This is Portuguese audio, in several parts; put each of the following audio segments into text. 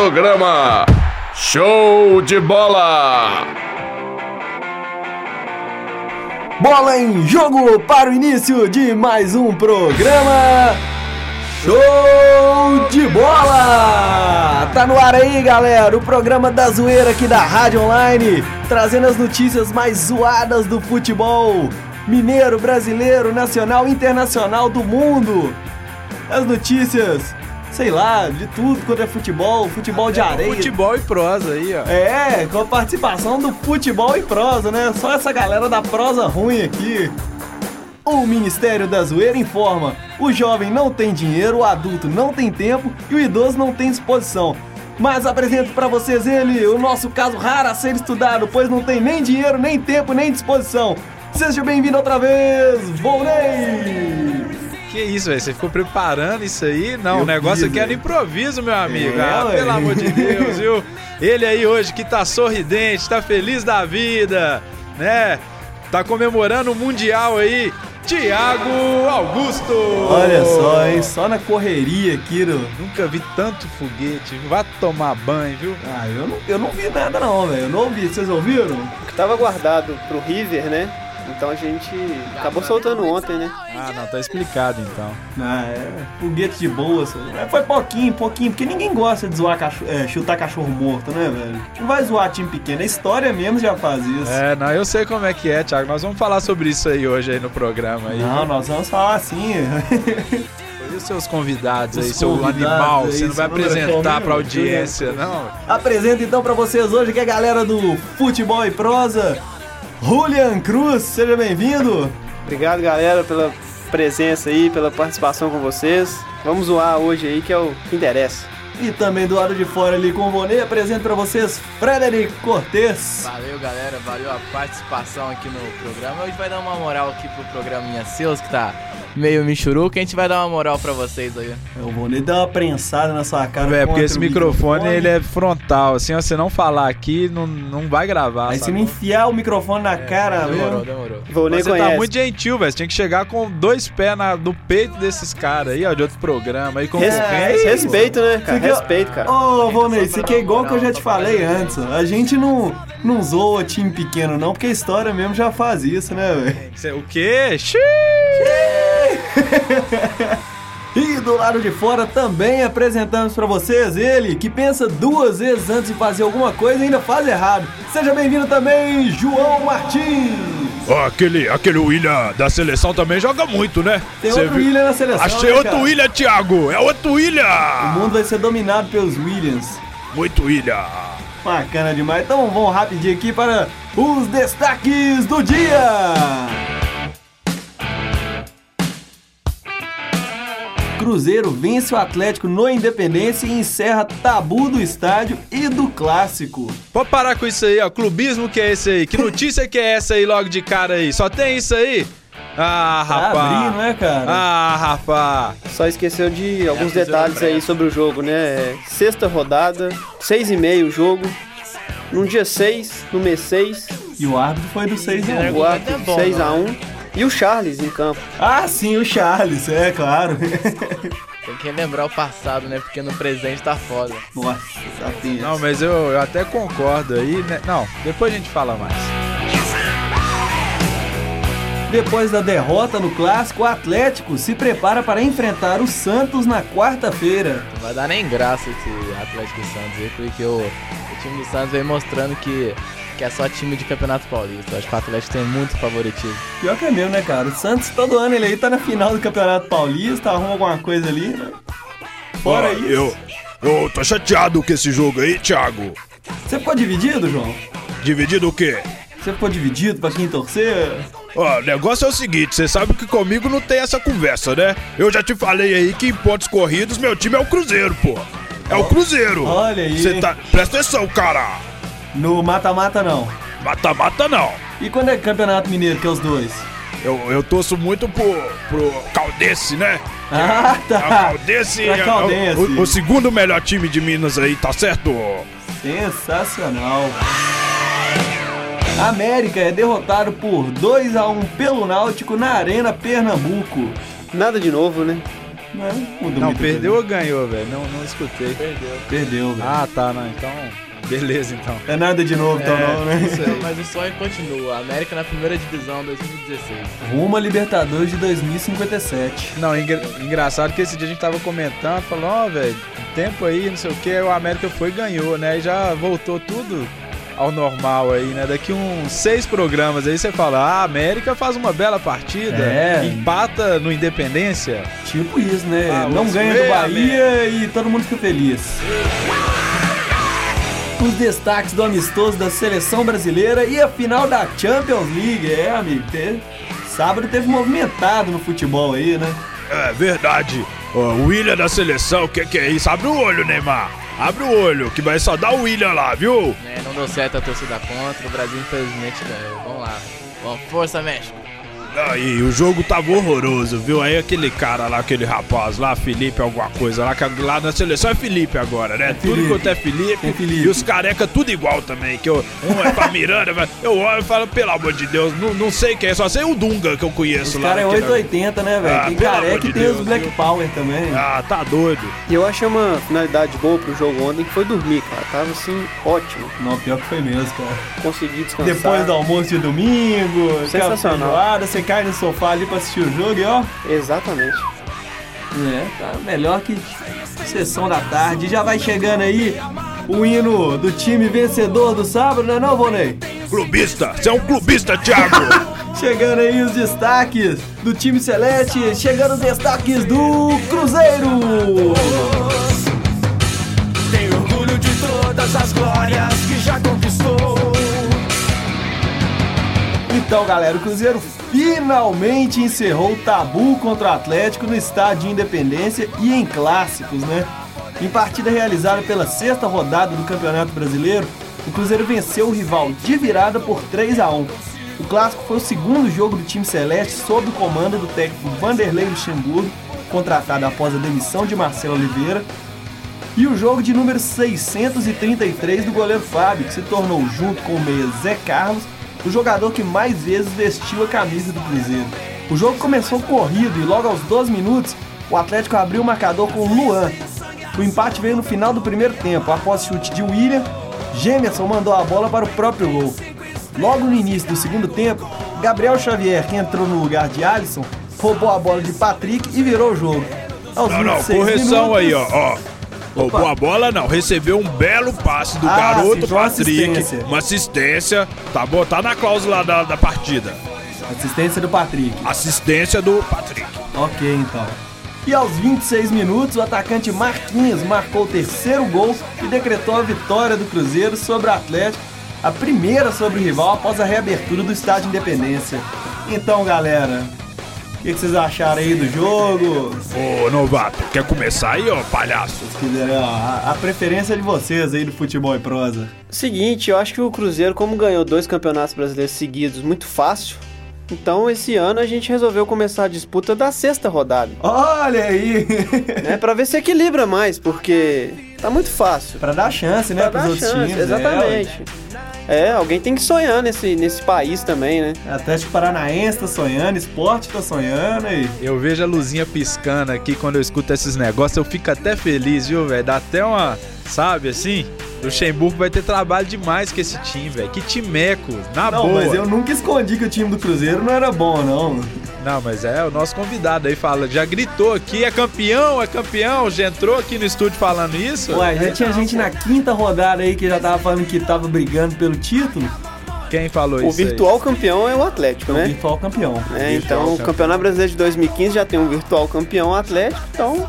programa Show de Bola! Bola em jogo para o início de mais um programa Show de Bola! Tá no ar aí, galera, o programa da zoeira aqui da Rádio Online, trazendo as notícias mais zoadas do futebol mineiro, brasileiro, nacional, internacional do mundo. As notícias, sei lá, de tudo quanto é futebol, futebol de areia. Futebol e prosa aí, ó. É, com a participação do futebol e prosa, né? Só essa galera da prosa ruim aqui. O Ministério da Zoeira informa: o jovem não tem dinheiro, o adulto não tem tempo e o idoso não tem disposição. Mas apresento para vocês ele, o nosso caso raro a ser estudado, pois não tem nem dinheiro, nem tempo, nem disposição. Seja bem-vindo outra vez, Volney! Que isso, velho? Você ficou preparando isso aí? Não, Eu o negócio fiz, aqui é no velho. improviso, meu amigo. É, ah, pelo amor de Deus, viu? Ele aí hoje que tá sorridente, tá feliz da vida, né? Tá comemorando o Mundial aí. Tiago Augusto! Olha só, hein? Só na correria aqui do. Nunca vi tanto foguete. Vá tomar banho, viu? Ah, eu não, eu não vi nada não, velho. Eu não ouvi. Vocês ouviram? que tava guardado pro River, né? Então a gente acabou soltando ontem, né? Ah, não, tá explicado então. Ah, é. Foguete de boa. É, Foi pouquinho, pouquinho, porque ninguém gosta de zoar cacho- é, chutar cachorro morto, né, velho? Não vai zoar time pequeno, a história mesmo já faz isso. É, não, eu sei como é que é, Thiago. Nós vamos falar sobre isso aí hoje aí no programa aí. Não, nós vamos falar assim. E os seus convidados aí, Os seu convidados animal, aí, você não vai apresentar é pra qual audiência, não? Apresento então pra vocês hoje que é a galera do Futebol e Prosa, Julian Cruz, seja bem-vindo. Obrigado, galera, pela presença aí, pela participação com vocês. Vamos zoar hoje aí, que é o que interessa. E também do lado de fora ali com o Vonei, apresento pra vocês Frederic Cortez. Valeu, galera. Valeu a participação aqui no programa. Hoje vai dar uma moral aqui pro programinha Seus, que tá meio michuruca. A gente vai dar uma moral pra vocês aí. O Vonei deu uma prensada na sua cara. É, porque esse o microfone, ele é frontal, assim, ó, você não falar aqui, não, não vai gravar, Aí se não enfiar o microfone na cara Demorou, demorou. Vou nem você conhece. tá muito gentil, velho. Você tinha que chegar com dois pés na- no peito desses caras aí, ó, de outro programa. Aí com Res- É, isso. respeito, né, cara? Quer- Respeito, cara. Ô, Vonei, Só isso aqui é dar igual moral que eu já te falei antes. A gente não, não zoa time pequeno, não, porque a história mesmo já faz isso, né, velho? O quê? Xiii! E do lado de fora também apresentamos pra vocês ele que pensa duas vezes antes de fazer alguma coisa e ainda faz errado. Seja bem-vindo também, João Martins. Ó, aquele, aquele William da seleção também joga muito, né? Tem Cê outro viu? William na seleção. Achei né, outro cara? William, Thiago! É outro O William! mundo vai ser dominado pelos Williams. Muito William! Bacana demais. Então vamos rapidinho aqui para os destaques do dia. Cruzeiro vence o Atlético no Independência e encerra tabu do estádio e do clássico. Pode parar com isso aí, ó. Clubismo que é esse aí? Que notícia que é essa aí logo de cara aí? Só tem isso aí? Ah, Tá rapaz. abrindo, né, cara? Ah, rapaz. Só esqueceu de alguns fizeram detalhes aí pressa. sobre o jogo, né? É, Sexta rodada, seis e meio o jogo. No dia 6, no mês 6, E o árbitro foi do 6 a 1. o árbitro bom, 6 a né? 1 E o Charles em campo. Ah, sim, o Charles, é claro. Tem que relembrar o passado, né? Porque no presente tá foda. Nossa, tá. Não, mas eu, eu até concordo aí, né? Não, depois a gente fala mais. Depois da derrota no clássico, o Atlético se prepara para enfrentar o Santos na quarta-feira. Não vai dar nem graça esse Atlético Santos aí, porque o, o time do Santos vem mostrando que, que é só time de Campeonato Paulista. Acho que o Atlético tem muito favoritismo. Pior que é mesmo, né, cara? O Santos todo ano ele aí tá na final do Campeonato Paulista, arruma alguma coisa ali, né? Fora Ó, isso. Eu, eu tô chateado com esse jogo aí, Thiago. Você ficou dividido, João? Dividido o quê? Você ficou dividido pra quem torcer? Ó, o negócio é o seguinte, você sabe que comigo não tem essa conversa, né? Eu já te falei aí que em pontos corridos meu time é o Cruzeiro, pô. É o Cruzeiro. Olha aí. Você tá... Presta atenção, cara. No mata-mata, não. Mata-mata não. E quando é Campeonato Mineiro, que é os dois? Eu, eu torço muito pro, pro Caldense, né? Ah, É o tá. Caldense, Pra é o- Caldense. o, o segundo melhor time de Minas aí, tá certo? Sensacional. América é derrotado por 2 a 1 pelo Náutico na Arena Pernambuco. Nada de novo, né? Não, muita perdeu ou ganhou, velho? Não, não escutei. Perdeu. Perdeu, velho. Ah, tá, não. Então, beleza, então. É nada de novo, então, É, não, né? isso aí. Mas o sonho continua. América na primeira divisão 2016. Rumo a Libertadores de 2057. Não, engra- engraçado que esse dia a gente tava comentando, falando, ó, velho, tempo aí, não sei o que, o América foi e ganhou, né? E já voltou tudo ao normal aí, né? Daqui uns seis programas aí você fala, ah, a América faz uma bela partida, É. empata no Independência. Tipo isso, né? Ah, não ganha do Bahia e todo mundo fica feliz. Os destaques do amistoso da seleção brasileira e a final da Champions League. É, amigo, te- sábado teve movimentado no futebol aí, né? É verdade. O William da seleção, o que, que é isso? Abre o olho, Neymar. Abre o olho, que vai só dar o William lá, viu? É, não deu certo a torcida contra, o Brasil infelizmente ganhou. Vamos lá. Vamos, força, México. Aí, o jogo tava horroroso, viu? Aí aquele cara lá, aquele rapaz lá, Felipe alguma coisa lá, que lá na seleção é Felipe agora, né? Tudo Felipe. quanto é Felipe, É Felipe. E os careca tudo igual também, que eu, um é pra Miranda, mas eu olho e falo, pelo amor de Deus, não, não sei quem é, só sei o Dunga que eu conheço Os lá. caras é naquele- 880, né, velho? Ah, tem careca de e tem Deus, os Black viu? Power também. Ah, tá doido. E eu achei uma finalidade boa pro jogo ontem, que foi dormir, cara. Tava assim, ótimo. Não, pior que foi mesmo, cara. Consegui descansar. Depois do almoço de domingo, Sensacional. feijoada, você cai no sofá ali pra assistir o jogo e ó, Exatamente. É, tá melhor que sessão da tarde. Já vai chegando aí o hino do time vencedor do sábado, não é não, Vonei? Clubista, você é um clubista, Thiago. Chegando aí os destaques do time celeste, chegando os destaques do Cruzeiro. Tenho orgulho de todas as glórias que já conquistou. Então, galera, o Cruzeiro finalmente encerrou o tabu contra o Atlético no estádio de Independência e em clássicos, né? Em partida realizada pela sexta rodada do Campeonato Brasileiro, o Cruzeiro venceu o rival de virada por 3 a 1. O clássico foi o segundo jogo do time celeste sob o comando do técnico Vanderlei Luxemburgo, contratado após a demissão de Marcelo Oliveira, e o jogo de número 633 do goleiro Fábio, que se tornou, junto com o meia Zé Carlos, o jogador que mais vezes vestiu a camisa do Cruzeiro. O jogo começou corrido e logo aos 12 minutos, o Atlético abriu o marcador com o Luan. O empate veio no final do primeiro tempo, após chute de William, Gemerson mandou a bola para o próprio gol. Logo no início do segundo tempo, Gabriel Xavier, que entrou no lugar de Alisson, roubou a bola de Patrick e virou o jogo. Aos Não, não, 26 correção minutos- aí, ó. ó. Roubou a bola, não. Recebeu um belo passe do Ah, garoto sim, uma Patrick. assistência. Uma assistência. Tá bom, tá na cláusula da, da partida. Assistência do Patrick. Assistência do Patrick. Ok, então. E aos 26 minutos, o atacante Marquinhos marcou o terceiro gol e decretou a vitória do Cruzeiro sobre o Atlético, a primeira sobre o rival após a reabertura do Estádio Independência. Então, galera, o que, que vocês acharam aí do jogo? Ô, novato, quer começar aí, ó, palhaço? Se quiserem, ó, a, a preferência de vocês aí do futebol e prosa. Seguinte, eu acho que o Cruzeiro, como ganhou dois campeonatos brasileiros seguidos muito fácil, então esse ano a gente resolveu começar a disputa da sexta rodada, Olha aí! né? Pra ver se equilibra mais, porque tá muito fácil. pra dar chance, né, Pra pros dar outros chance, times. né, exatamente. É, alguém tem que sonhar nesse, nesse país também, né? Atlético Paranaense tá sonhando, Esporte tá sonhando e... Eu vejo a luzinha piscando aqui quando eu escuto esses negócios, eu fico até feliz, viu, velho? Dá até uma, sabe, assim? O Luxemburgo vai ter trabalho demais com esse time, velho. Que timeco, na Não, boa. mas eu nunca escondi que o time do Cruzeiro não era bom, não. Não, mas é o nosso convidado aí fala, já gritou aqui, é campeão, é campeão, já entrou aqui no estúdio falando isso? Ué, já tinha gente na quinta rodada aí que já tava falando que tava brigando pelo título. Quem falou O isso? aí? virtual campeão é o Atlético, É o né? virtual campeão. É, então, virtual o Campeonato Brasileiro de 2015 já tem um virtual campeão Atlético, então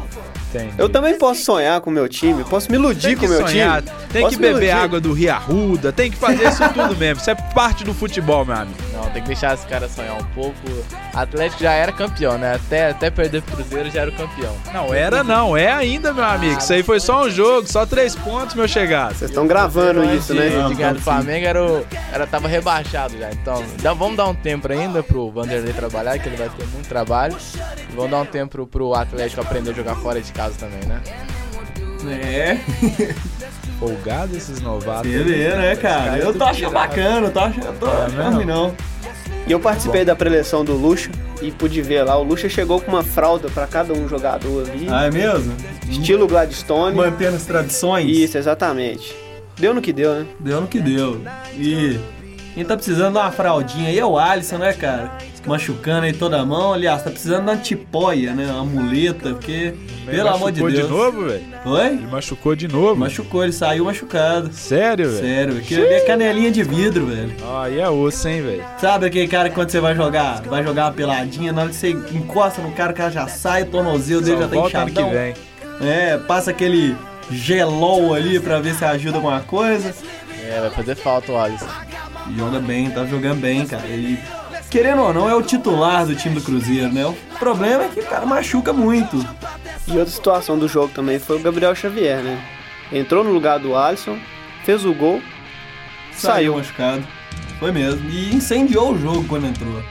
Entendi. eu também posso sonhar com o meu time, posso me iludir com o meu sonhar, time. tem Posso que beber água do Rio Arruda, tem que fazer isso tudo mesmo. Isso é parte do futebol, meu amigo. Não, tem que deixar esse cara sonhar um pouco. Atlético já era campeão, né? Até, até perder pro Cruzeiro já era o campeão. Não, era não, é ainda, meu amigo. Isso aí foi só um jogo, só três pontos, meu chegado. Vocês estão gravando isso, né? de ganhar do. Flamengo era, o, era tava rebaixado já. Então, dá- vamos dar um tempo ainda pro Vanderlei trabalhar, que ele vai ter muito trabalho. E vamos dar um tempo pro, pro Atlético aprender a jogar fora de casa também, né? É, Folgado esses novatos. você vê, né, cara? Eu tô achando bacana, eu tô achando. Eu tô É achando não. E eu participei da preleção do Luxo e pude ver lá. O Lucha chegou com uma fralda pra cada um jogador ali. Ah, é mesmo? Estilo Gladstone. Mantendo as tradições? Isso, exatamente. Deu no que deu, né? Deu no que deu. E quem tá precisando de uma fraldinha aí é o Alisson, né, cara? Machucando aí toda a mão. Aliás, tá precisando de uma tipóia, né? Uma muleta, porque, pelo amor de Machucou Deus. de novo, velho? Oi? Ele machucou de novo. Machucou, ele saiu machucado. Sério, velho? Sério, aquilo ali é canelinha de vidro, velho. Ah, aí é osso, hein, velho? Sabe aquele cara que quando você vai jogar, vai jogar uma peladinha, na hora que você encosta no cara, o cara já sai, o tornozelo dele Só já tá ano que inchadão. vem. É, passa aquele gelol ali pra ver se ajuda alguma coisa. É, vai fazer falta o Alisson. Joga bem, tá jogando bem, cara. Ele, querendo ou não, é o titular do time do Cruzeiro, né? O problema é que o cara machuca muito. E outra situação do jogo também foi o Gabriel Xavier, né? Entrou no lugar do Alisson, fez o gol, Saiu saiu. machucado. Foi mesmo. E incendiou o jogo quando entrou.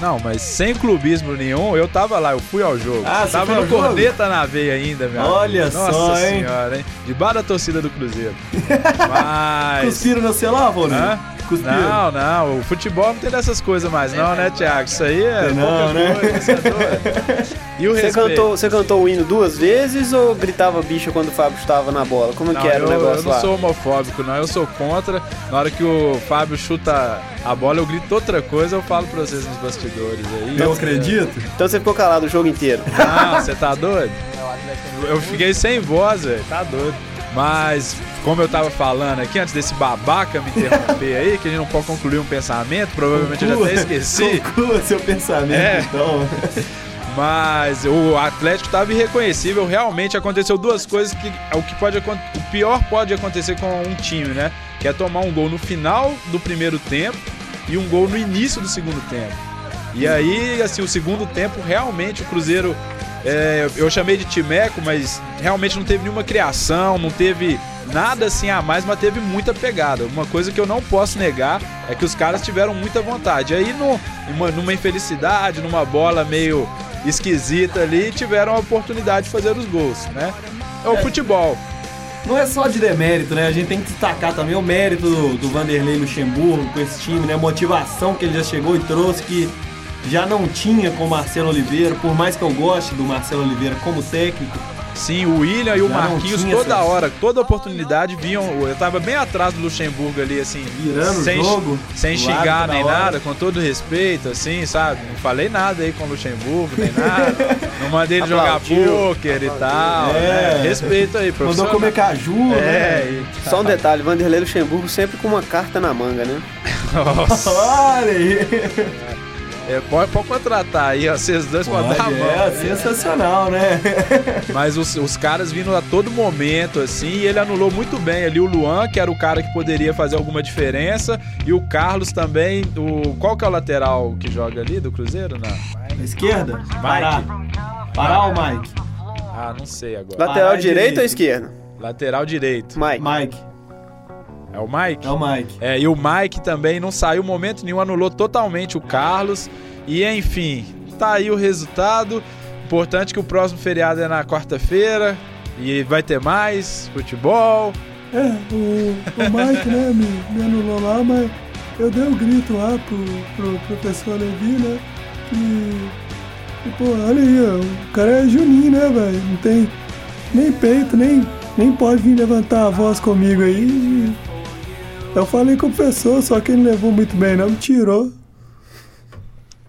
Não, mas sem clubismo nenhum, eu tava lá, eu fui ao jogo. Ah, tava no ao jogo? corneta na veia ainda, meu Olha amigo. Nossa só, hein? senhora, hein? Debaixo da torcida do Cruzeiro. Mas. Cuspiram no celular, vô, né? Cuspiram. Não, não, o futebol não tem dessas coisas mais, não, né, Thiago? Isso aí é. Não, né? coisa, é. E o Você respeito? cantou, você cantou o hino duas vezes ou gritava bicha quando o Fábio estava na bola? Como Não, que era eu, o negócio eu não lá? sou homofóbico, não. Eu sou contra. Na hora que o Fábio chuta a bola, eu grito outra coisa, eu falo pra vocês nos bastidores aí. Eu acredito. Então você ficou calado o jogo inteiro. Não, você tá doido? Eu fiquei sem voz, velho. Tá doido. Mas, como eu tava falando aqui, antes desse babaca me interromper aí, que a gente não pode concluir um pensamento, provavelmente eu já até esqueci. Conclua seu pensamento, É. então. Mas o Atlético estava irreconhecível. Realmente aconteceu duas coisas que o que pode o pior pode acontecer com um time, né? Que é tomar um gol no final do primeiro tempo e um gol no início do segundo tempo. E aí, assim, o segundo tempo realmente o Cruzeiro é, eu chamei de timeco, mas realmente não teve nenhuma criação, não teve nada assim a mais, mas teve muita pegada. Uma coisa que eu não posso negar é que os caras tiveram muita vontade. Aí, no, numa infelicidade, numa bola meio esquisita ali, tiveram a oportunidade de fazer os gols, né? É o futebol. Não é só de demérito, né? A gente tem que destacar também o mérito do, do Vanderlei Luxemburgo com esse time, né? A motivação que ele já chegou e trouxe que já não tinha com o Marcelo Oliveira, por mais que eu goste do Marcelo Oliveira como técnico. Sim, o William e o Já Marquinhos toda essa- hora, toda oportunidade vinham. Eu tava bem atrás do Luxemburgo ali, assim, Virando o sem, jogo, sem xingar nem nada, com todo respeito, assim, sabe? Não falei nada aí com o Luxemburgo, nem nada. Não mandei ele jogar pôquer e tal. É. né? Respeito aí, professor. Mandou comer caju, né? É, e... Só um detalhe, Vanderlei Luxemburgo sempre com uma carta na manga, né? Nossa, Olha aí! é, pode, pode contratar aí, ó, vocês dois podem dar a mão. é, sensacional, né? Mas os, os caras vindo a todo momento, assim, e ele anulou muito bem ali o Luan, que era o cara que poderia fazer alguma diferença, e o Carlos também. O, qual que é o lateral que joga ali do Cruzeiro? Não. Esquerda? Parar. Parar o Mike. Ah, não sei agora. Lateral Parar direito ou esquerdo? Lateral direito. Mike. Mike. É o Mike? É o Mike. É, e o Mike também não saiu momento nenhum, anulou totalmente o Carlos. E enfim, tá aí o resultado. Importante que o próximo feriado é na quarta-feira. E vai ter mais futebol. É, o, o Mike, né, me, me anulou lá, mas eu dei um grito lá pro, pro professor Levi, né? E, e, pô, olha aí, ó, o cara é Juninho, né, velho? Não tem nem peito, nem, nem pode vir levantar a voz comigo aí. E eu falei com o professor, só que ele não levou muito bem, não, me tirou.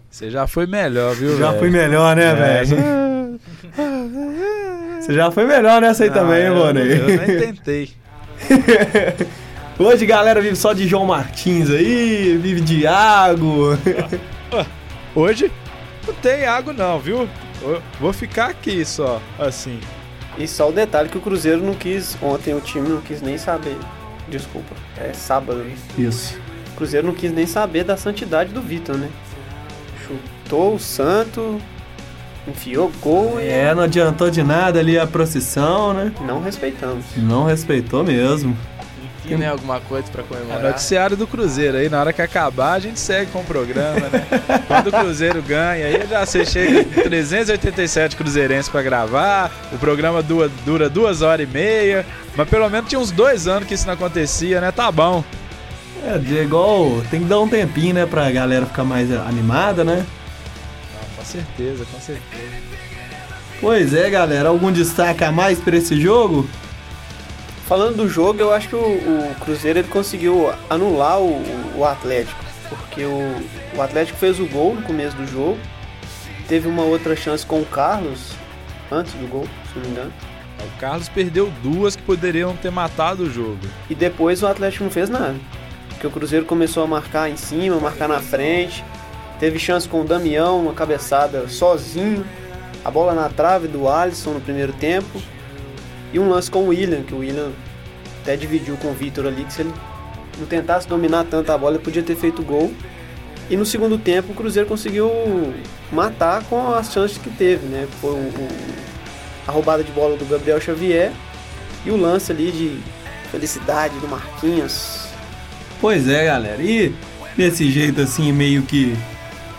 Você já foi melhor, viu? Já velho? foi melhor, né, É, velho? Você já foi melhor nessa aí também, hein, Ah, mano? Eu, eu nem tentei. Hoje, galera, vive só de João Martins aí, vive de Iago. Hoje não tem água não, viu? Eu vou ficar aqui só, assim. E só o detalhe que o Cruzeiro não quis, ontem o time não quis nem saber. Desculpa, é sábado. né? Isso. O Cruzeiro não quis nem saber da santidade do Vitor, né? Chutou o santo, enfiou gol e É, não adiantou de nada ali a procissão, né? não respeitamos. Não respeitou mesmo. Enfim, né? Alguma coisa pra É comemorar. noticiário do Cruzeiro aí, na hora que acabar a gente segue com o programa, né? Quando o Cruzeiro ganha, aí já você chega com 387 cruzeirenses pra gravar, o programa dura, dura duas horas e meia, mas pelo menos tinha uns dois anos que isso não acontecia, né? Tá bom. É, de igual, tem que dar um tempinho, né, pra galera ficar mais animada, né? certeza, com certeza. Pois é, galera. Algum destaque a mais pra esse jogo? Falando do jogo, eu acho que o, o Cruzeiro ele conseguiu anular o, o Atlético. Porque o, o Atlético fez o gol no começo do jogo. Teve uma outra chance com o Carlos, antes do gol, se não me engano. O Carlos perdeu duas que poderiam ter matado o jogo. E depois o Atlético não fez nada. Porque o Cruzeiro começou a marcar em cima, marcar na frente. Teve chance com o Damião, uma cabeçada sozinho. A bola na trave do Alisson no primeiro tempo. E um lance com o William, que o William até dividiu com o Vitor ali, que se ele não tentasse dominar tanto a bola, ele podia ter feito gol. E no segundo tempo o Cruzeiro conseguiu matar com as chances que teve, né? Foi o, o- a roubada de bola do Gabriel Xavier e o lance ali de felicidade do Marquinhos. Pois é, galera. E desse jeito assim, meio que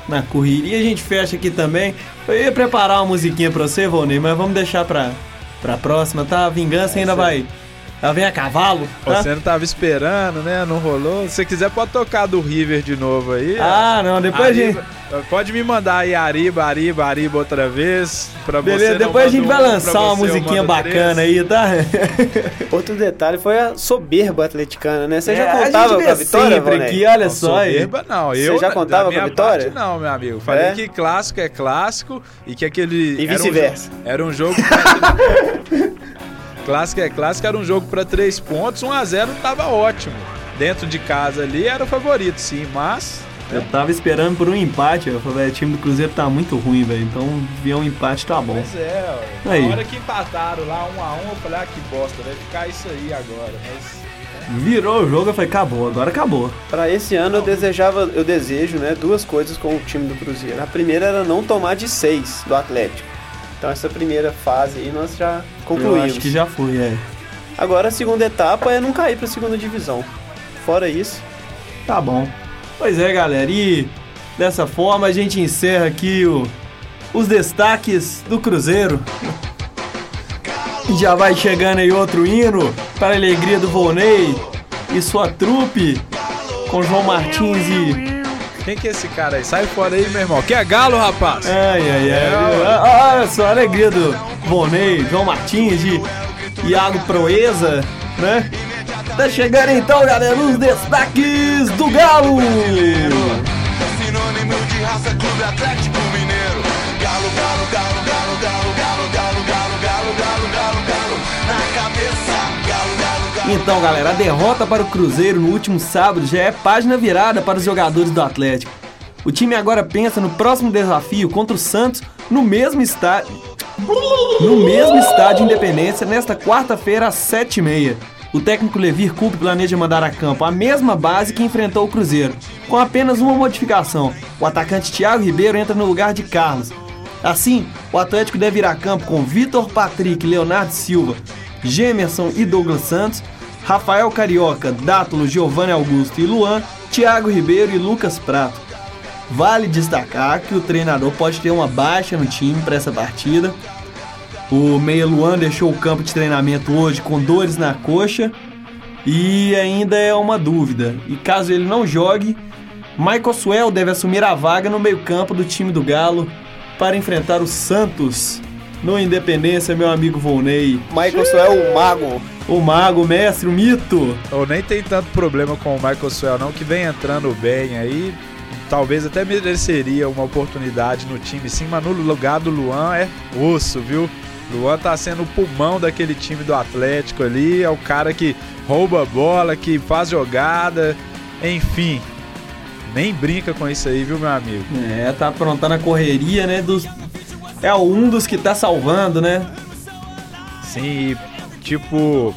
na correria, a gente fecha aqui também. Eu ia preparar uma musiquinha pra você, Volney, mas vamos deixar pra, pra próxima, tá? A vingança ainda vai. Ela vem a cavalo? Você não tava esperando, né? Não rolou. Se você quiser, pode tocar do River de novo aí. Ah, não, depois a gente. Ariba- Pode me mandar aí Ariba, Ariba, Ariba outra vez. Pra você Beleza, não depois a gente vai um, lançar uma você musiquinha bacana três. aí, tá? Outro detalhe foi a soberba atleticana, né? Você É, já a contava com a vitória, sempre Valnei? aqui, olha Não, só aí. soberba não. Você Eu, já da- contava com a vitória? parte, não, meu amigo. Falei É? que clássico é clássico e que aquele... E era um vice-versa. jo- Era um jogo... clássico é clássico, era um jogo pra três pontos, 1x0 tava ótimo. Dentro de casa ali era o favorito, sim, mas... Eu tava esperando por um empate, eu falei, "Velho, o time do Cruzeiro tá muito ruim, velho. Então, vier um empate tá bom. Pois é, ó. Aí. Na hora que empataram lá, 1x1, eu falei, ah, que bosta, vai ficar isso aí agora. Mas... Virou o jogo, eu falei, acabou, agora acabou. Pra esse ano eu desejava, eu desejo, né, duas coisas com o time do Cruzeiro. A primeira era não tomar de seis do Atlético. Então essa primeira fase aí nós já Eu concluímos. acho que já foi, é. Agora a segunda etapa é não cair pra segunda divisão. Fora isso, Tá bom. Pois é, galera, e dessa forma a gente encerra aqui o, os destaques do Cruzeiro. E já vai chegando aí outro hino para a alegria do Volney e sua trupe com João Martins e. Quem que é esse cara aí? Sai fora aí, meu irmão. Que é galo, rapaz? Ai, ai, ai. É, Ah, Olha só a alegria do Volney, João Martins e Iago Proeza, né? Tá chegando então, galera, os destaques do Galo! Sinônimo de raça, Clube Atlético Então, galera, a derrota para o Cruzeiro no último sábado já é página virada para os jogadores do Atlético. O time agora pensa no próximo desafio contra o Santos no mesmo estádio. No mesmo estádio Independência, nesta quarta-feira às 7h30. O técnico Levir Coupe planeja mandar a campo a mesma base que enfrentou o Cruzeiro, com apenas uma modificação. O atacante Thiago Ribeiro entra no lugar de Carlos. Assim, o Atlético deve ir a campo com Vitor Patrick, Leonardo Silva, Gemerson e Douglas Santos, Rafael Carioca, Dátulo, Giovanni Augusto e Luan, Thiago Ribeiro e Lucas Prato. Vale destacar que o treinador pode ter uma baixa no time para essa partida. O Meia Luan deixou o campo de treinamento hoje com dores na coxa e ainda é uma dúvida. E caso ele não jogue, Michael Suel deve assumir a vaga no meio-campo do time do Galo para enfrentar o Santos no Independência, meu amigo Volney. Michael Suel, o mago. O mago, o mestre, o mito. Ou nem tem tanto problema com o Michael Swell, não, que vem entrando bem aí. Talvez até mereceria uma oportunidade no time, sim, mas no lugar do Luan é osso, viu? Luan tá sendo o pulmão daquele time do Atlético ali, é o cara que rouba a bola, que faz jogada, enfim. Nem brinca com isso aí, viu, meu amigo? É, tá aprontando a correria, né? Dos... É um dos que tá salvando, né? Sim, e, tipo,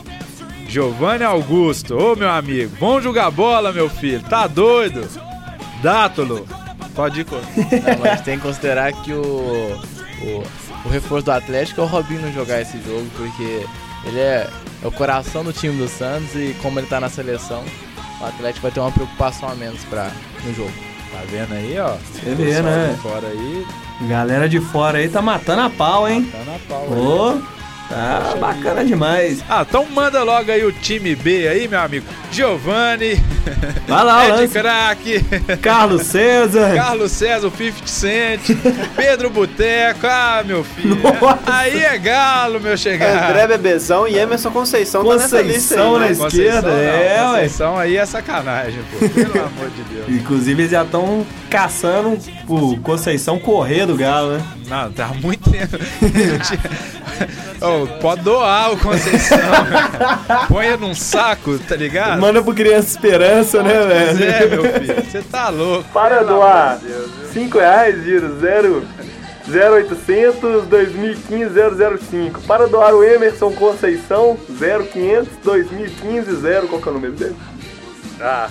Giovanni Augusto, ô meu amigo, vamos jogar bola, meu filho, tá doido? Dátulo, pode ir com. Não, mas tem que considerar que o, o, o reforço do Atlético é o Robinho não jogar esse jogo, porque ele é, é o coração do time do Santos e como ele tá na seleção, o Atlético vai ter uma preocupação a menos pra, no jogo. Tá vendo aí, ó? Você vê, né? Fora aí, Galera de fora aí tá matando a pau, hein? tá na pau. aí. Ô, Tá bacana demais. Ah, então manda logo aí o time B aí, meu amigo. Giovanni, Vai lá, Ed lance. Crack, Carlos César. Carlos César, o 50 Cent, Pedro Boteco, ah, meu filho. Nossa. Aí é galo, meu chegado. André Bebezão e Emerson Conceição tá nessa lista aí. Conceição, né? né? esquerda, é, ué. Conceição aí é sacanagem, pô. Pelo amor de Deus. Inclusive, eles já estão caçando o Conceição correr do Galo, né? Não, tá há muito tempo. Ô, pode doar o Conceição. Ponha num saco, tá ligado? Manda pro Criança Esperança, né, velho? é, meu filho. Você tá louco. Para Pelo doar. amor de Deus, viu? 5 reais, giro 0, 0800 2015 005. Para doar o Emerson Conceição 0500 2015 0. Qual que é o número dele? Ah.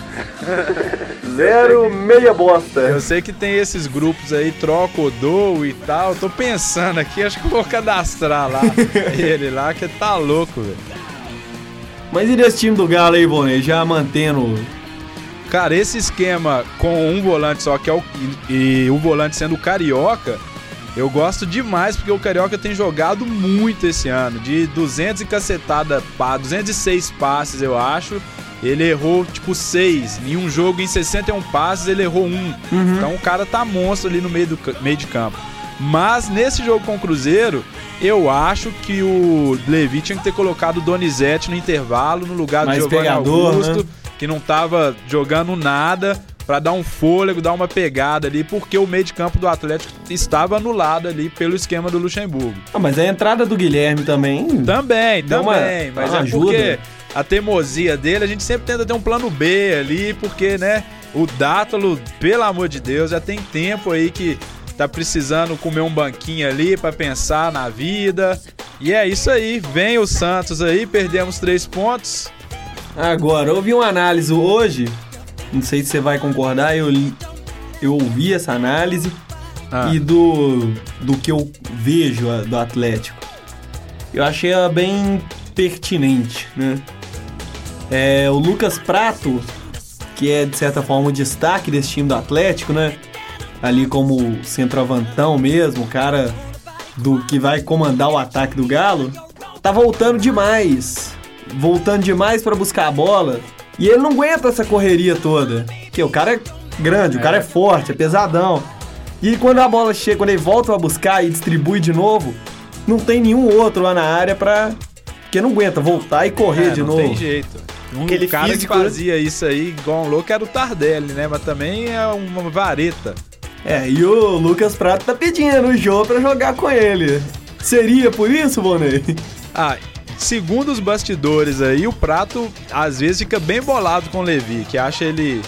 Zero meia bosta. Eu sei que tem esses grupos aí, troco ou dou e tal. Tô pensando aqui, acho que eu vou cadastrar lá. ele lá, que tá louco, velho. Mas e desse time do Galo aí, Bonê? Já mantendo. Cara, esse esquema com um volante só, que é o. E, e o volante sendo o Carioca, eu gosto demais, porque o Carioca tem jogado muito esse ano. De 200 e cacetada, pá, 206 passes, eu acho. Ele errou, tipo, 6. Em um jogo, em 61 passes, ele errou um. Então o cara tá monstro ali no meio, do, meio de campo. Mas nesse jogo com o Cruzeiro, eu acho que o Levi tinha que ter colocado o Donizete no intervalo, no lugar do Giovanni pegador, Augusto, né? que não tava jogando nada, pra dar um fôlego, dar uma pegada ali, porque o meio de campo do Atlético estava anulado ali pelo esquema do Luxemburgo. Ah, mas a entrada do Guilherme também. Também, uma- também. dá mas uma é ajuda. porque a teimosia dele, a gente sempre tenta ter um plano B ali, porque, né, o Dátalo, pelo amor de Deus, já tem tempo aí que tá precisando comer um banquinho ali pra pensar na vida. E é isso aí, vem o Santos aí, perdemos três pontos. Agora, vi uma análise hoje. Não sei se você vai concordar, eu, li- eu ouvi essa análise Ah. e do, do que eu vejo do Atlético. Eu achei ela bem pertinente, né? É, o Lucas Prato, que é de certa forma o destaque desse time do Atlético, né? Ali como centroavantão mesmo, o cara do que vai comandar o ataque do Galo, tá voltando demais. Voltando demais pra buscar a bola. E ele não aguenta essa correria toda. Porque o cara é grande, o cara é forte, é pesadão. E quando a bola chega, quando ele volta pra buscar e distribui de novo, não tem nenhum outro lá na área pra. Porque não aguenta voltar e correr É, de não novo. tem jeito. Um Aquele cara físico, que fazia isso aí igual um louco era o Tardelli, né? Mas também é uma vareta. É, e o Lucas Prato tá pedindo o Jô pra jogar com ele. Seria por isso, Bonei? Ah, segundo os bastidores aí, o Prato às vezes fica bem bolado com o Levi, que acha ele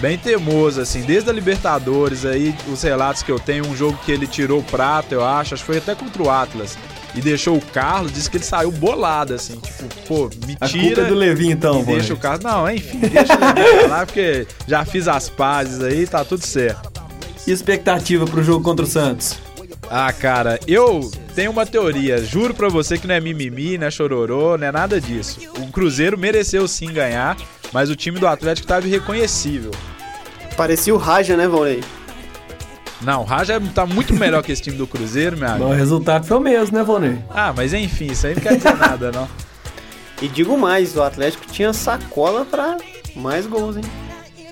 bem teimoso, assim, desde a Libertadores aí, os relatos que eu tenho, um jogo que ele tirou o Prato, eu acho, acho que foi até contra o Atlas, e deixou o Carlos, disse que ele saiu bolado, assim, tipo, pô, me A tira... culpa é do Levi, então, e Bonei. deixa o Carlos... Não, enfim, deixa o Levi pra lá, porque já fiz as pazes aí, tá tudo certo. E expectativa pro jogo contra o Santos? Ah, cara, eu tenho uma teoria. Juro pra você que não é mimimi, não é chororô, não é nada disso. O Cruzeiro mereceu sim ganhar, mas o time do Atlético tava irreconhecível. Parecia o Raja, né, Volney? Não, o Raja tá muito melhor que esse time do Cruzeiro, meu Mas amigo. o resultado foi o mesmo, né, Bonei? Ah, mas enfim, isso aí não quer dizer nada, não. E digo mais, o Atlético tinha sacola pra mais gols, hein?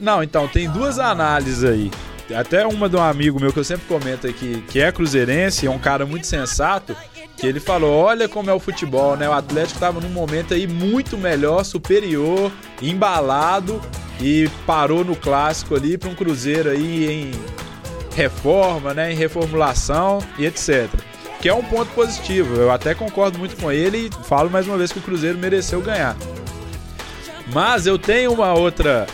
Não, então, tem duas análises aí. Até uma de um amigo meu que eu sempre comento aqui, que é cruzeirense, é um cara muito sensato, que ele falou: olha como é o futebol, né? O Atlético tava num momento aí muito melhor, superior, embalado e parou no clássico ali para um Cruzeiro aí em reforma, né? Em reformulação e etc. Que é um ponto positivo. Eu até concordo muito com ele e falo mais uma vez que o Cruzeiro mereceu ganhar. Mas eu tenho uma outra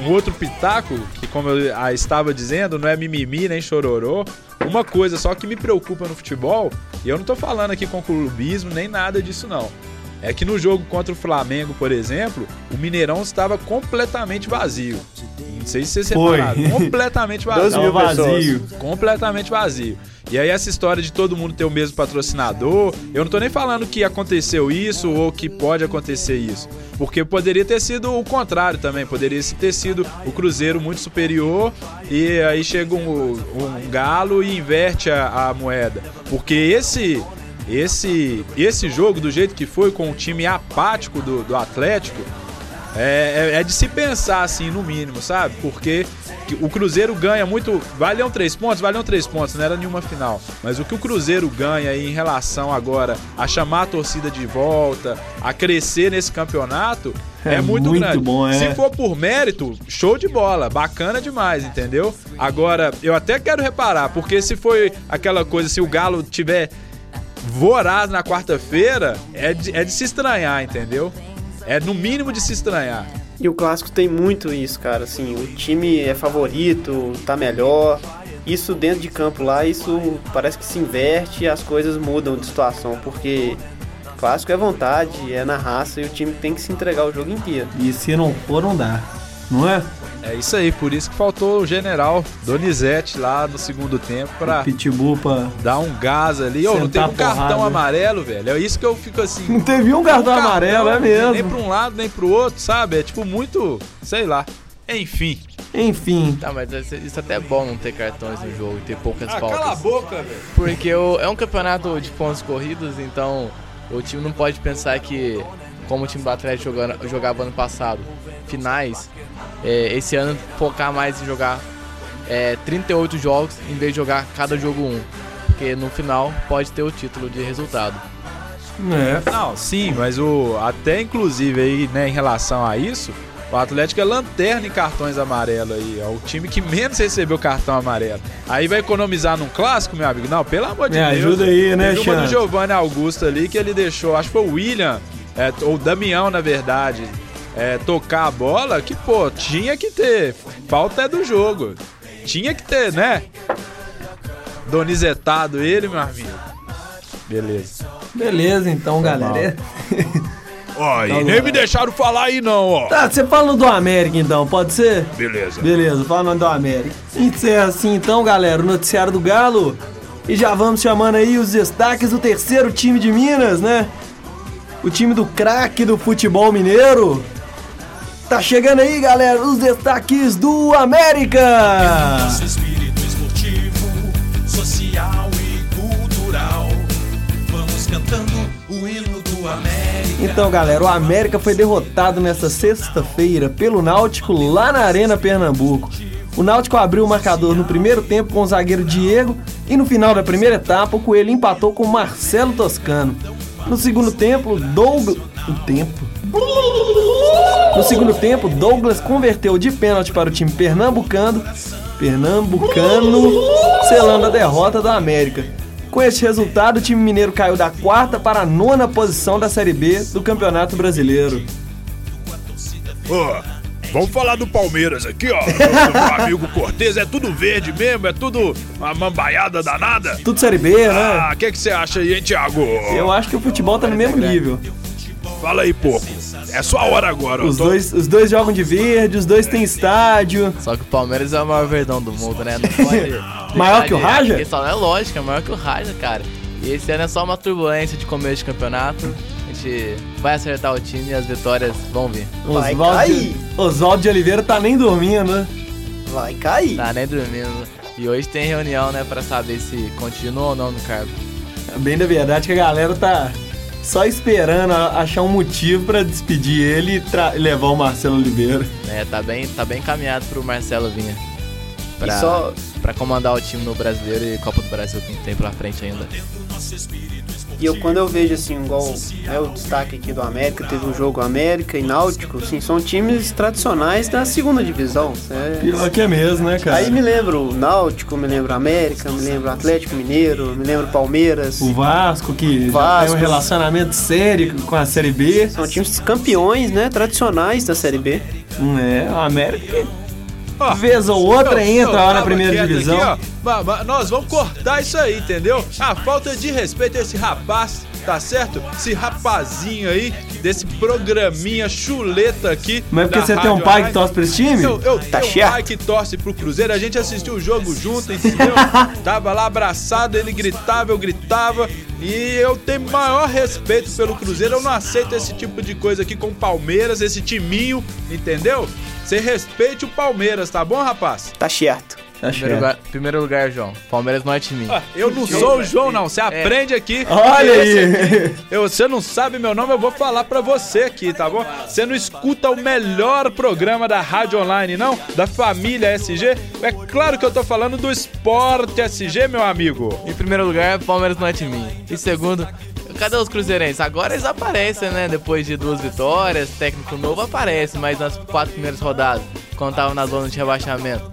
um outro pitaco, que como eu ah, estava dizendo, não é mimimi nem chororô. Uma coisa só que me preocupa no futebol, e eu não tô falando aqui com clubismo nem nada disso não. É que no jogo contra o Flamengo, por exemplo, o Mineirão estava completamente vazio. Não sei se vocês Foi. separaram. Completamente vazio. Doze mil Tava vazio. Completamente vazio. E aí essa história de todo mundo ter o mesmo patrocinador, eu não tô nem falando que aconteceu isso ou que pode acontecer isso. Porque poderia ter sido o contrário também, poderia ter sido o Cruzeiro muito superior e aí chega um, um galo e inverte a, a moeda. Porque esse esse, esse jogo, do jeito que foi, com o time apático do, do Atlético, é, é- é de se pensar, assim, no mínimo, sabe? Porque que o Cruzeiro ganha muito. Valiam três pontos? Valiam três pontos, não era nenhuma final. Mas o que o Cruzeiro ganha aí em relação agora a chamar a torcida de volta, a crescer nesse campeonato, é, É muito, muito grande. bom, é. Se for por mérito, show de bola, bacana demais, entendeu? Agora, eu até quero reparar, porque se foi aquela coisa, se o Galo tiver voraz na quarta-feira, é de, é de se estranhar, entendeu? É no mínimo de se estranhar. E o clássico tem muito isso, cara. Assim, o time é favorito, tá melhor. Isso dentro de campo lá, isso parece que se inverte e as coisas mudam de situação, porque clássico é vontade, é na raça e o time tem que se entregar o jogo inteiro. E se não for, não dá. Não é? É isso aí, por isso que faltou o general Donizete lá no segundo tempo pra Pitbull pra... dar um gás ali. Ô, não Sentar teve um cartão porrada. amarelo, velho. É isso que eu fico assim. Não teve um cartão amarelo, é Nem mesmo. pra um lado, nem pro outro, sabe? É tipo muito, sei lá. Enfim. Enfim. Tá, mas isso isso até é bom não ter cartões no jogo e ter poucas Ah, faltas. cala a boca, velho. Porque o- é um campeonato de pontos corridos, então o time não pode pensar que, como o time do Atlético jogando- jogava ano passado, finais, é, esse ano focar mais em jogar é, 38 jogos em vez de jogar cada jogo um. Porque no final pode ter o título de resultado. É. Não, sim, mas o até inclusive aí, né, em relação a isso, o Atlético é lanterna em cartões amarelos aí, é o time que menos recebeu cartão amarelo. Aí vai economizar num clássico, meu amigo? Não, pelo amor de Me Deus. ajuda aí, né, uma do? Giovanni Augusto ali que ele deixou, acho que foi o William, é, ou o Damião, na verdade, é, tocar a bola, que, pô, tinha que ter. Falta é do jogo. Tinha que ter, né? Donizetado ele, meu amigo. Beleza. Beleza, então, galera. Ó, e Tá nem me deixaram falar aí não, ó. Tá, você fala do América então, pode ser? Beleza. Beleza, falando do América. Encerra assim então, galera, o noticiário do Galo. E já vamos chamando aí os destaques do terceiro time de Minas, né? O time do craque do futebol mineiro. Tá chegando aí, galera, os destaques do América. Nosso espírito esportivo, social e cultural. Vamos cantando o hino do América. Então, galera, o América foi derrotado nesta sexta-feira pelo Náutico lá na Arena Pernambuco. O Náutico abriu o marcador no primeiro tempo com o zagueiro Diego e no final da primeira etapa o Coelho empatou com o Marcelo Toscano. No segundo tempo, Douglas. O tempo. No segundo tempo, Douglas converteu de pênalti para o time pernambucano, pernambucano, selando a derrota do América. Com este resultado, o time mineiro caiu da quarta para a nona posição da Série B do Campeonato Brasileiro. Ó, vamos falar do Palmeiras aqui, ó. Meu amigo Cortez, é tudo verde mesmo, é tudo uma mambaiada danada. Tudo Série B, né? Ah, o que que você acha aí, hein, Thiago? Eu acho que o futebol tá no mesmo nível. Fala aí, pouco. É sua hora agora. Os tô- dois, os dois jogam de verde, os dois têm estádio. Só que o Palmeiras é o maior verdão do mundo, né? Não pode. Maior que o Raja? Isso não é lógico, é maior que o Raja, cara. E esse ano é só uma turbulência de começo de campeonato. Gente vai acertar o time e as vitórias vão vir. Vai Oswaldo cair. de, Oswaldo de Oliveira tá nem dormindo, né? Vai cair. Tá nem dormindo. E hoje tem reunião, né, pra saber se continua ou não no cargo. É Bem da verdade que a galera tá só esperando achar um motivo pra despedir ele e tra- levar o Marcelo Oliveira. É, tá bem, tá bem encaminhado pro Marcelo Vinha. Pra, E só- pra comandar o time no Brasileiro e Copa do Brasil que tem pela frente ainda. E eu quando eu vejo assim, igual né, o destaque aqui do América, teve um jogo América e Náutico, assim, são times tradicionais da segunda divisão. É- Pior que é mesmo, né, cara? Aí me lembro o Náutico, me lembro América, me lembro Atlético Mineiro, me lembro Palmeiras. O Vasco, que Vasco. tem um relacionamento sério com a Série B. São times campeões, né, tradicionais da Série B. É, o América, Ó, vez ou outra, eu- entra eu lá na primeira divisão. aqui, nós vamos cortar isso aí, entendeu? A falta de respeito a esse rapaz, tá certo? Esse rapazinho aí, desse programinha chuleta aqui. Mas é porque você tem um pai que torce pra esse time? Eu, eu Tá tenho um certo. pai que torce pro Cruzeiro, a gente assistiu o jogo junto, entendeu? Tava lá abraçado, ele gritava, eu gritava. E eu tenho maior respeito pelo Cruzeiro, eu não aceito esse tipo de coisa aqui com o Palmeiras, esse timinho, entendeu? Você respeite o Palmeiras, tá bom, rapaz? Tá certo. Tá Primeiro certo. lugar, primeiro lugar, João. Palmeiras não é time. Ah, Eu não sou o João, não. Você aprende aqui. Olha aí. aqui, eu, você não sabe meu nome, eu vou falar pra você aqui, tá bom? Você não escuta o melhor programa da Rádio Online, não? Da família SG? É claro que eu tô falando do Esporte SG, meu amigo. Em primeiro lugar, Palmeiras não é time. Em segundo, cadê os cruzeirenses? Agora eles aparecem, né? Depois de duas vitórias, técnico novo aparece, mas nas quatro primeiras rodadas, quando tava na zona de rebaixamento,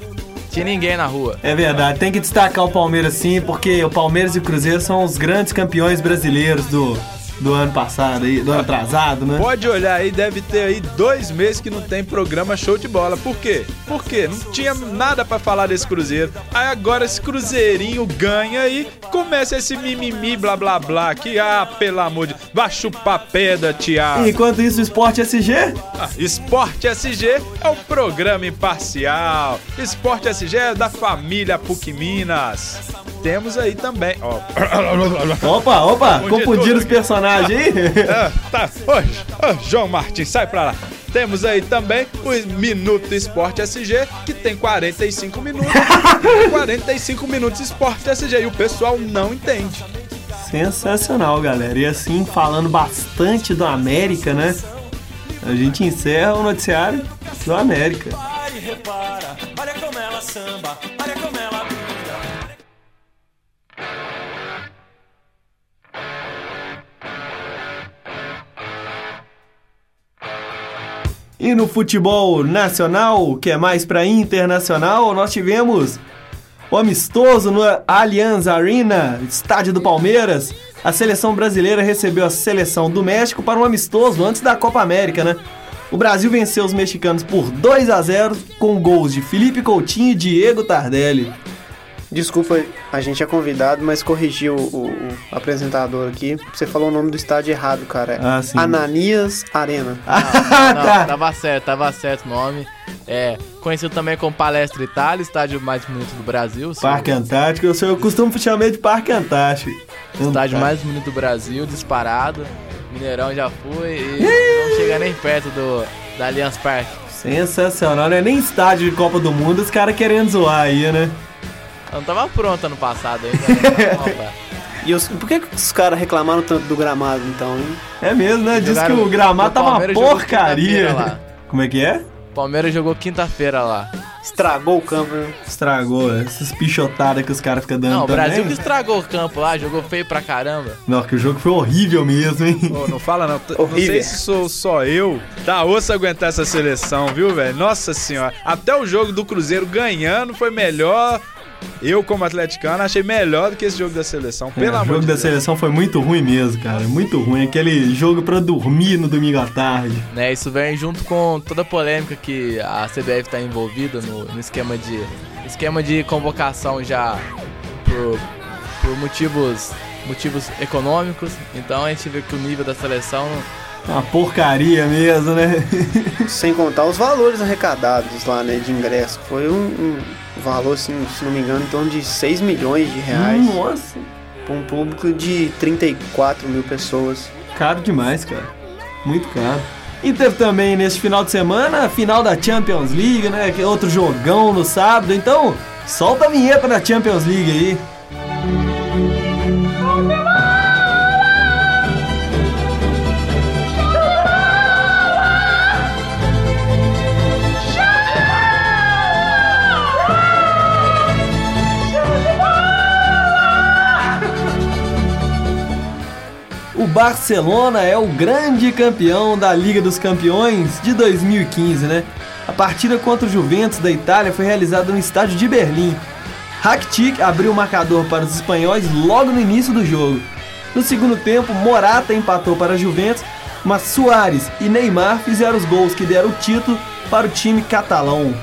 tinha ninguém na rua. É verdade, tem que destacar o Palmeiras sim, porque o Palmeiras e o Cruzeiro são os grandes campeões brasileiros do, do ano passado, aí, do ano atrasado, né? Pode olhar aí, deve ter aí dois meses que não tem programa show de bola. Por quê? Por quê? Não tinha nada pra falar desse Cruzeiro. Aí agora esse Cruzeirinho ganha e começa esse mimimi, blá blá blá. aqui. ah, pelo amor de vai chupar pedra, Thiago. Enquanto isso, o Esporte SG Ah, Esporte SG é um programa imparcial. Esporte SG é da família PUC Minas. Temos aí também, ó. Opa, opa, Confundir confundiram os personagens aí? Ah, tá. Ô, João Martins, sai pra lá. Temos aí também o Minuto Esporte SG, que tem 45 minutos. 45 minutos Esporte SG. E o pessoal não entende. Sensacional, galera. E assim, falando bastante do América, né? A gente encerra o noticiário do América. Pare, repara, olha como ela samba, olha E no futebol nacional, que é mais para internacional, nós tivemos o amistoso no Allianz Arena, estádio do Palmeiras. A seleção brasileira recebeu a seleção do México para um amistoso antes da Copa América, né? O Brasil venceu os mexicanos por 2 a 0 com gols de Felipe Coutinho e Diego Tardelli. Desculpa, a gente é convidado, mas corrigiu o, o apresentador aqui. Você falou o nome do estádio errado, cara. Ah, sim. Ananias Arena. Ah, Não, tá. tava certo, tava certo o nome. É, conhecido também como Palestra Itália, estádio mais bonito do Brasil. sim. Parque Antártico, eu, sou, eu costumo chamar de Parque Antártico. Estádio mais bonito do Brasil, disparado. Mineirão já foi e não chega nem perto do da Allianz Parque. Sensacional, não é nem estádio de Copa do Mundo, os caras querendo zoar aí, né? Eu não tava pronto ano passado ainda. né? E os, por que, que os caras reclamaram tanto do gramado, então, hein? É mesmo, né? Diz que o gramado tava uma porcaria. Como é que é? Palmeiras jogou quinta-feira lá. Estragou o campo, né? Estragou essas pichotadas que os caras ficam dando Não, o. Brasil que estragou o campo lá, jogou feio pra caramba. Não, que o jogo foi horrível mesmo, hein? Não fala não. T- Não Horrível. sei se sou só eu. Tá osso aguentar essa seleção, viu, velho? Nossa senhora. Até o jogo do Cruzeiro ganhando foi melhor. Eu, como atleticano, achei melhor do que esse jogo da seleção. Pelo É, o amor jogo de da Deus. seleção foi muito ruim mesmo, cara. Muito ruim. Aquele jogo pra dormir no domingo à tarde. Né, isso vem junto com toda a polêmica que a CBF tá envolvida no, no esquema de esquema de convocação já por, por motivos motivos econômicos. Então a gente vê que o nível da seleção Uma porcaria mesmo, né? Sem contar os valores arrecadados lá, né, de ingresso. Foi um, um valor, assim, se não me engano, em torno de 6 milhões de reais. Nossa. Pra um público de 34 mil pessoas. Caro demais, cara. Muito caro. E teve também neste final de semana a final da Champions League, né? Que é outro jogão no sábado. Então, solta a vinheta da Champions League aí. O Barcelona é o grande campeão da Liga dos Campeões de 2015, né? A partida contra o Juventus da Itália foi realizada no estádio de Berlim. Rakitic abriu o marcador para os espanhóis logo no início do jogo. No segundo tempo, Morata empatou para a Juventus, mas Soares e Neymar fizeram os gols que deram o título para o time catalão.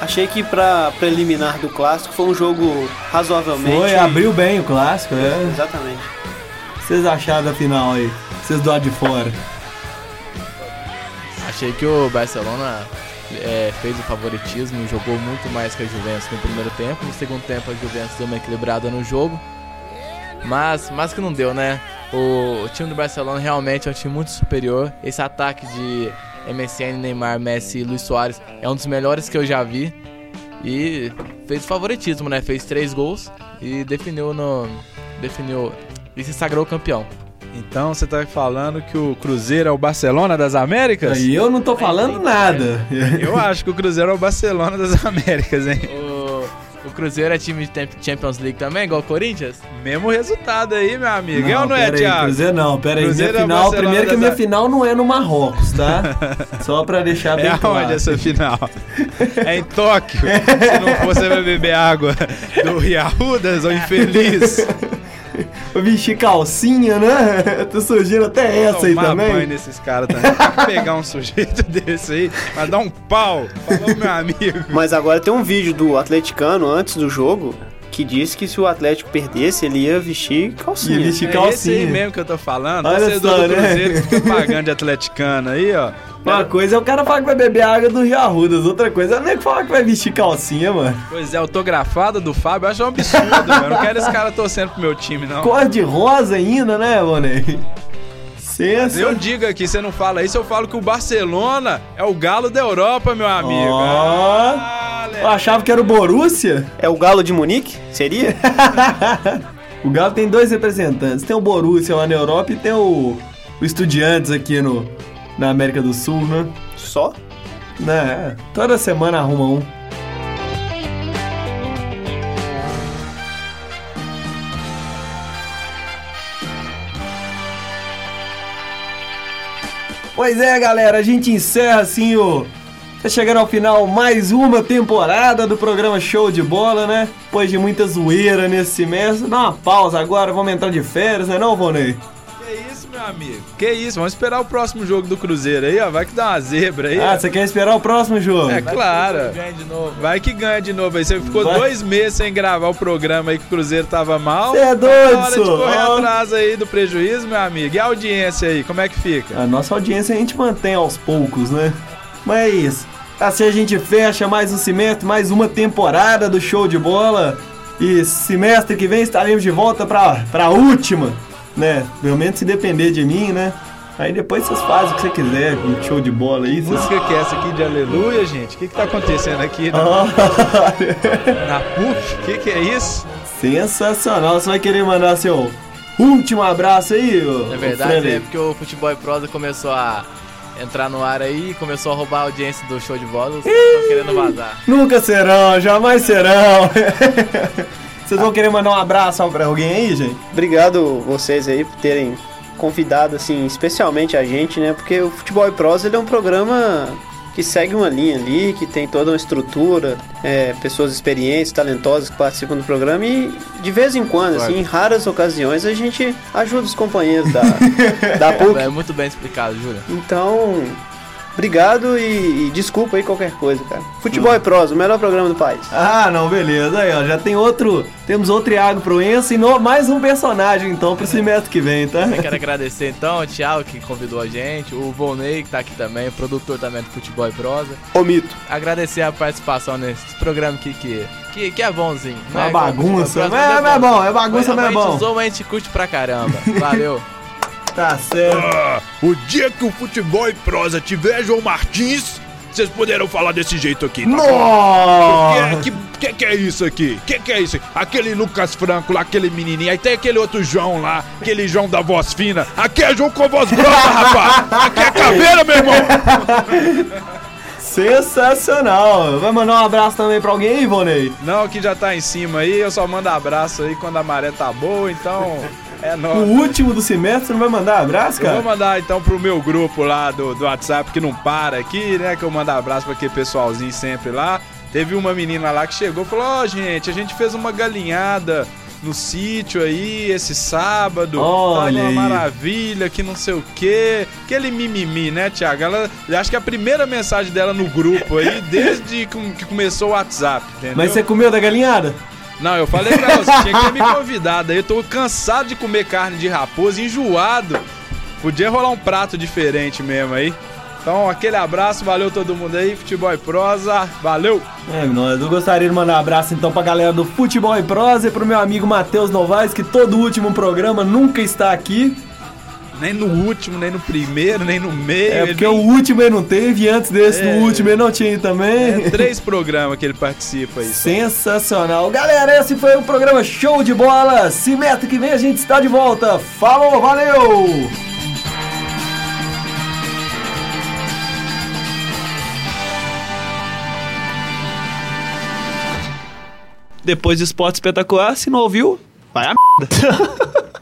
Achei que pra preliminar do clássico foi um jogo razoavelmente. Foi, abriu bem o clássico, é. Exatamente. Vocês acharam da final aí? Vocês do lado de fora. achei que o Barcelona é, fez o favoritismo, jogou muito mais que a Juventus no primeiro tempo. No segundo tempo a Juventus deu uma equilibrada no jogo. Mas, mas que não deu, né? O, o time do Barcelona realmente é um time muito superior. Esse ataque de MSN, Neymar, Messi e Luiz Soares é um dos melhores que eu já vi. e fez o favoritismo, né? Fez três gols e definiu no. definiu e se sagrou campeão. Então você tá falando que o Cruzeiro é o Barcelona das Américas? Aí eu não tô falando nada. Eu acho que o Cruzeiro é o Barcelona das Américas, hein? O, o Cruzeiro é time de Champions League também, igual o Corinthians? Mesmo resultado aí, meu amigo. é ou não é, aí, Thiago? Cruzeiro não, pera aí. Cruzeiro é minha final, Barcelona primeiro que das minha final não é no Marrocos, tá? Só pra deixar bem É claro. aonde essa final? É em Tóquio. Se não for, você vai beber água do Riarrudas ou infeliz. Eu vestir calcinha, né? Tô surgindo até essa aí também. banho nesses caras também. Pegar um sujeito desse aí, vai dar um pau. Falou, meu amigo. Mas agora tem um vídeo do atleticano antes do jogo que disse que se o Atlético perdesse, ele ia vestir calcinha. Ia vestir É esse aí calcinha. mesmo que eu tô falando. Olha só, do né? Cruzeiro que fica pagando de atleticano aí, ó. Uma coisa é o cara falar que vai beber água do Rio Arrudas, outra coisa é o nego falar que vai vestir calcinha, mano. Pois é, autografada do Fábio, eu acho um absurdo, velho. Eu não quero esse cara torcendo pro meu time, não. Cor de rosa ainda, né, Bonei? Eu Sensa. digo aqui, você não fala isso, eu falo que o Barcelona é o galo da Europa, meu amigo. Ó. Ah, Eu achava que era o Borussia. É o Galo de Munique? Seria? O Galo tem dois representantes. Tem o Borussia lá na Europa e tem o, o Estudiantes aqui no, na América do Sul, né? Só? né? Toda semana arruma um. Pois é, galera, a gente encerra assim o. Tá chegando ao final mais uma temporada do programa Show de Bola, né? Depois de muita zoeira nesse semestre. Dá uma pausa agora, vamos entrar de férias, né não, Vonei? Que amigo? Que isso, vamos esperar o próximo jogo do Cruzeiro aí, ó. Vai que dá uma zebra aí. Ah, você quer esperar o próximo jogo? É claro. Ganha de novo. Vai que ganha de novo aí. Você ficou Vai. dois meses sem gravar o programa aí que o Cruzeiro tava mal. Cê é Tá doido, hora de correr Ó. atrás aí do prejuízo, meu amigo. E a audiência aí, como é que fica? A nossa audiência a gente mantém aos poucos, né? Mas é isso. Assim a gente fecha mais um semestre, mais uma temporada do show de bola. E semestre que vem estaremos de volta pra, pra última, né? Pelo menos se depender de mim, né? Aí depois vocês fazem o que você quiser, com show de bola aí. Vocês... Música que é essa aqui de aleluia, gente? O que que tá acontecendo aqui na, Olha, na PUC? O que que é isso? Sensacional. Você vai querer mandar seu último abraço aí, ô, É verdade, é porque o Futebol e Prosa começou a entrar no ar aí e começou a roubar a audiência do show de bola. Caras estão querendo vazar. Nunca serão, jamais serão. Vocês vão querer mandar um abraço pra alguém aí, gente? Obrigado vocês aí por terem convidado, assim, especialmente a gente, né? Porque o Futebol e Prosa ele é um programa que segue uma linha ali, que tem toda uma estrutura, é, pessoas experientes, talentosas que participam do programa e de vez em quando, assim, em raras ocasiões, a gente ajuda os companheiros da, da PUC. É muito bem explicado, Júlia. Então, obrigado e, e desculpa aí qualquer coisa, cara. Futebol e Prosa, o melhor programa do país. Ah, não, beleza. Aí, ó, já tem outro. Temos outro Iago Proença e no- mais um personagem, então, pro semestre que vem, tá? Eu quero agradecer então ao Thiago que convidou a gente, o Volney que tá aqui também, o produtor também do Futebol e Prosa. Ô mito. Agradecer a participação nesse programa aqui que, que, que é bonzinho. Uma né? bagunça. Mas é, é bom, é bagunça, mas é A gente bom. usou, mas a gente curte pra caramba. Valeu. Tá certo. Ah, o dia que o futebol e prosa tiver João Martins, vocês poderão falar desse jeito aqui, tá? Nossa! Que, que, que é isso aqui? Que que é isso? Aquele Lucas Franco lá, aquele menininho. Aí tem aquele outro João lá, aquele João da voz fina. Aqui é João com voz grossa, rapaz. Aqui é caveira, meu irmão. Sensacional! Vai mandar um abraço também pra alguém aí, Ivonei? Não, que já tá em cima aí, eu só mando abraço aí quando a maré tá boa, então é O nóis. último do semestre, você não vai mandar abraço, Eu vou cara? mandar então pro meu grupo lá do, do WhatsApp que não para aqui, né? Que eu mando abraço pra aquele pessoalzinho sempre lá. Teve uma menina lá que chegou e falou: Ó, gente, a gente fez uma galinhada no sítio aí esse sábado. Olha Tava aí. uma maravilha, que não sei o quê. Aquele mimimi, né, Thiago? Ela, eu acho que a primeira mensagem dela no grupo aí, desde que que começou o WhatsApp, entendeu? Mas você comeu da galinhada? Não, eu falei pra você tinha que ter me convidado. Aí eu tô cansado de comer carne de raposa, enjoado. Podia rolar um prato diferente mesmo aí. Então, aquele abraço, valeu todo mundo aí, futebol e prosa, valeu! É, nós. Eu gostaria de mandar um abraço então pra galera do Futebol e Prosa e pro meu amigo Matheus Novaes, que todo último programa nunca está aqui. Nem no último, nem no primeiro, nem no meio. É porque nem- o último ele não teve, e antes desse, É. no último ele não tinha também. É três programas que ele participa aí. Sensacional. Galera, esse foi o programa Show de Bola. Se meta que vem a gente está de volta. Falou, valeu! Depois de esporte espetacular, se não ouviu, vai a merda.